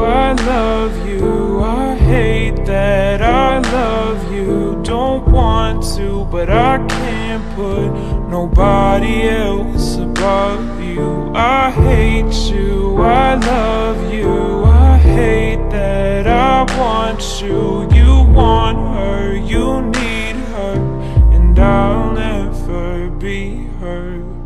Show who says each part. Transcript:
Speaker 1: I love you. I hate that I love you. Don't want to, but I can't put nobody else above you. I hate you. I love you. I hate that I want you. You want her. You need her. And I'll never be her.